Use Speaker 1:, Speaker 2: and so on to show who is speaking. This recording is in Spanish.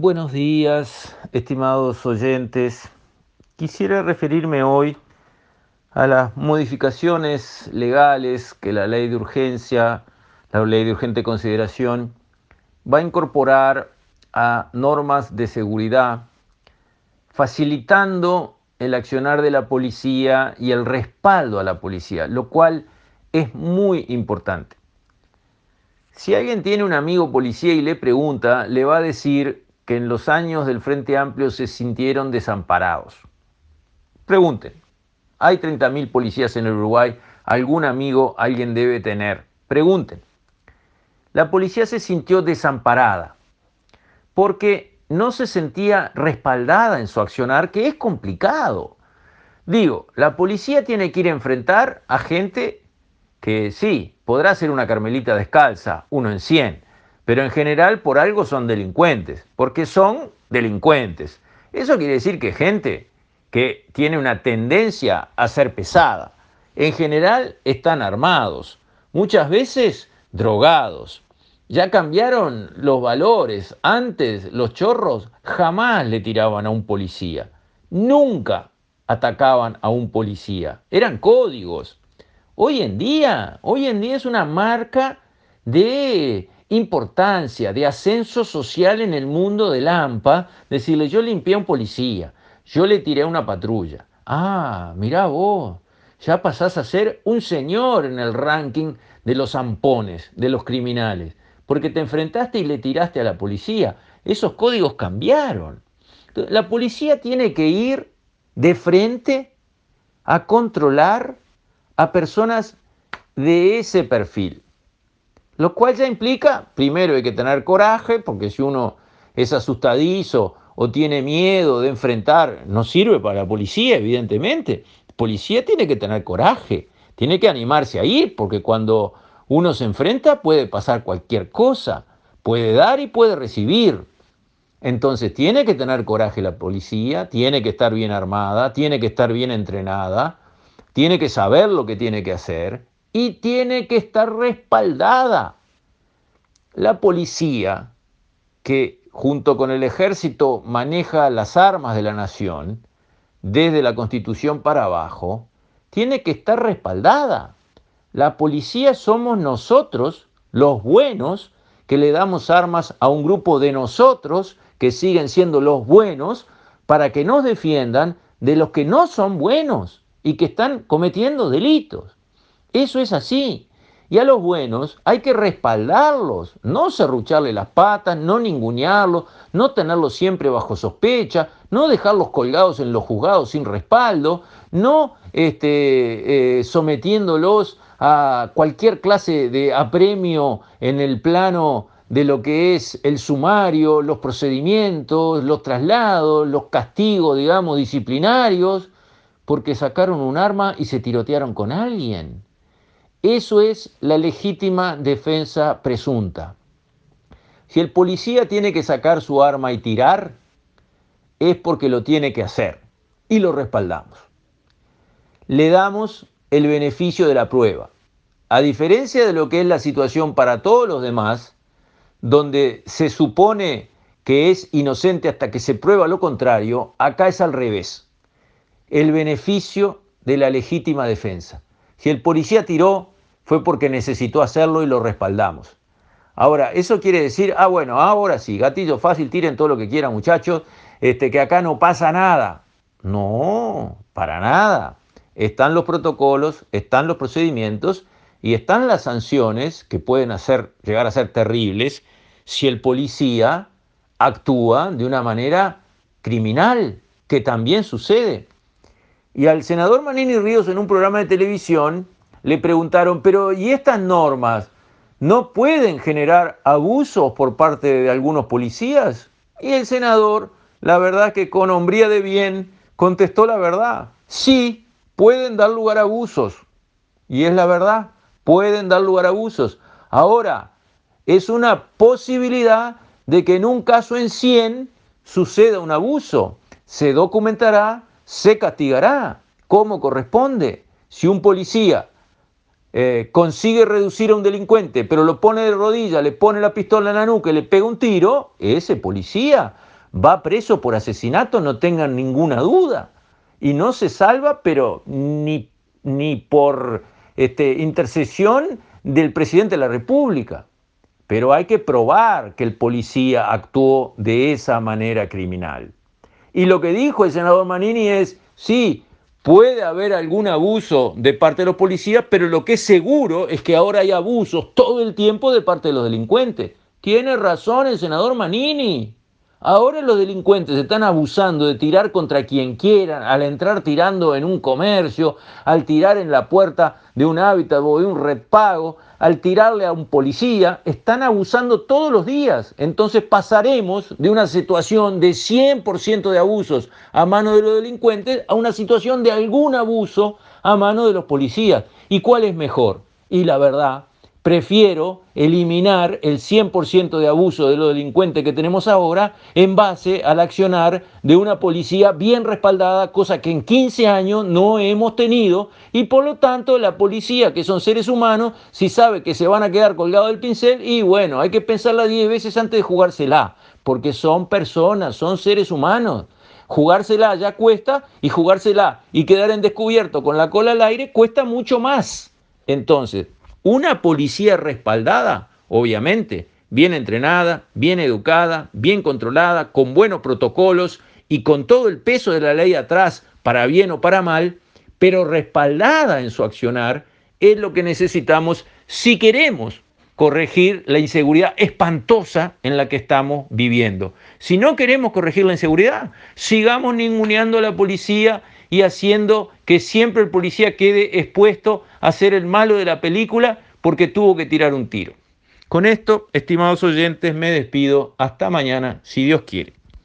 Speaker 1: Buenos días, estimados oyentes. Quisiera referirme hoy a las modificaciones legales que la ley de urgencia, la ley de urgente consideración, va a incorporar a normas de seguridad, facilitando el accionar de la policía y el respaldo a la policía, lo cual es muy importante. Si alguien tiene un amigo policía y le pregunta, le va a decir que en los años del Frente Amplio se sintieron desamparados. Pregunten, hay 30.000 policías en el Uruguay, algún amigo alguien debe tener. Pregunten. La policía se sintió desamparada porque no se sentía respaldada en su accionar, que es complicado. Digo, la policía tiene que ir a enfrentar a gente que sí, podrá ser una carmelita descalza, uno en cien, pero en general por algo son delincuentes, porque son delincuentes. Eso quiere decir que gente que tiene una tendencia a ser pesada, en general están armados, muchas veces drogados. Ya cambiaron los valores. Antes los chorros jamás le tiraban a un policía. Nunca atacaban a un policía. Eran códigos. Hoy en día, hoy en día es una marca de importancia, de ascenso social en el mundo del AMPA, decirle yo limpié a un policía, yo le tiré a una patrulla. Ah, mirá vos, ya pasás a ser un señor en el ranking de los zampones, de los criminales, porque te enfrentaste y le tiraste a la policía. Esos códigos cambiaron. La policía tiene que ir de frente a controlar a personas de ese perfil. Lo cual ya implica, primero hay que tener coraje, porque si uno es asustadizo o tiene miedo de enfrentar, no sirve para la policía, evidentemente. La policía tiene que tener coraje, tiene que animarse a ir, porque cuando uno se enfrenta puede pasar cualquier cosa, puede dar y puede recibir. Entonces tiene que tener coraje la policía, tiene que estar bien armada, tiene que estar bien entrenada, tiene que saber lo que tiene que hacer y tiene que estar respaldada. La policía, que junto con el ejército maneja las armas de la nación, desde la constitución para abajo, tiene que estar respaldada. La policía somos nosotros, los buenos, que le damos armas a un grupo de nosotros, que siguen siendo los buenos, para que nos defiendan de los que no son buenos y que están cometiendo delitos. Eso es así. Y a los buenos hay que respaldarlos, no serrucharle las patas, no ningunearlos, no tenerlos siempre bajo sospecha, no dejarlos colgados en los juzgados sin respaldo, no este, eh, sometiéndolos a cualquier clase de apremio en el plano de lo que es el sumario, los procedimientos, los traslados, los castigos, digamos, disciplinarios porque sacaron un arma y se tirotearon con alguien. Eso es la legítima defensa presunta. Si el policía tiene que sacar su arma y tirar, es porque lo tiene que hacer y lo respaldamos. Le damos el beneficio de la prueba. A diferencia de lo que es la situación para todos los demás, donde se supone que es inocente hasta que se prueba lo contrario, acá es al revés el beneficio de la legítima defensa. Si el policía tiró, fue porque necesitó hacerlo y lo respaldamos. Ahora, eso quiere decir, ah, bueno, ahora sí, gatillo fácil, tiren todo lo que quieran, muchachos, este, que acá no pasa nada. No, para nada. Están los protocolos, están los procedimientos y están las sanciones que pueden hacer, llegar a ser terribles si el policía actúa de una manera criminal, que también sucede. Y al senador Manini Ríos en un programa de televisión le preguntaron, pero ¿y estas normas no pueden generar abusos por parte de algunos policías? Y el senador, la verdad que con hombría de bien, contestó la verdad. Sí, pueden dar lugar a abusos. Y es la verdad, pueden dar lugar a abusos. Ahora, es una posibilidad de que en un caso en 100 suceda un abuso. Se documentará se castigará como corresponde. Si un policía eh, consigue reducir a un delincuente, pero lo pone de rodilla, le pone la pistola en la nuca y le pega un tiro, ese policía va preso por asesinato, no tengan ninguna duda. Y no se salva, pero ni, ni por este, intercesión del presidente de la República. Pero hay que probar que el policía actuó de esa manera criminal. Y lo que dijo el senador Manini es, sí, puede haber algún abuso de parte de los policías, pero lo que es seguro es que ahora hay abusos todo el tiempo de parte de los delincuentes. Tiene razón el senador Manini. Ahora los delincuentes están abusando de tirar contra quien quieran, al entrar tirando en un comercio, al tirar en la puerta de un hábitat o de un repago, al tirarle a un policía, están abusando todos los días. Entonces pasaremos de una situación de 100% de abusos a mano de los delincuentes a una situación de algún abuso a mano de los policías. ¿Y cuál es mejor? Y la verdad prefiero eliminar el 100% de abuso de los delincuentes que tenemos ahora en base al accionar de una policía bien respaldada, cosa que en 15 años no hemos tenido, y por lo tanto la policía, que son seres humanos, si sabe que se van a quedar colgados del pincel, y bueno, hay que pensarla 10 veces antes de jugársela, porque son personas, son seres humanos. Jugársela ya cuesta y jugársela y quedar en descubierto con la cola al aire cuesta mucho más. Entonces, una policía respaldada, obviamente, bien entrenada, bien educada, bien controlada, con buenos protocolos y con todo el peso de la ley atrás, para bien o para mal, pero respaldada en su accionar, es lo que necesitamos si queremos corregir la inseguridad espantosa en la que estamos viviendo. Si no queremos corregir la inseguridad, sigamos ninguneando a la policía y haciendo que siempre el policía quede expuesto a ser el malo de la película porque tuvo que tirar un tiro. Con esto, estimados oyentes, me despido. Hasta mañana, si Dios quiere.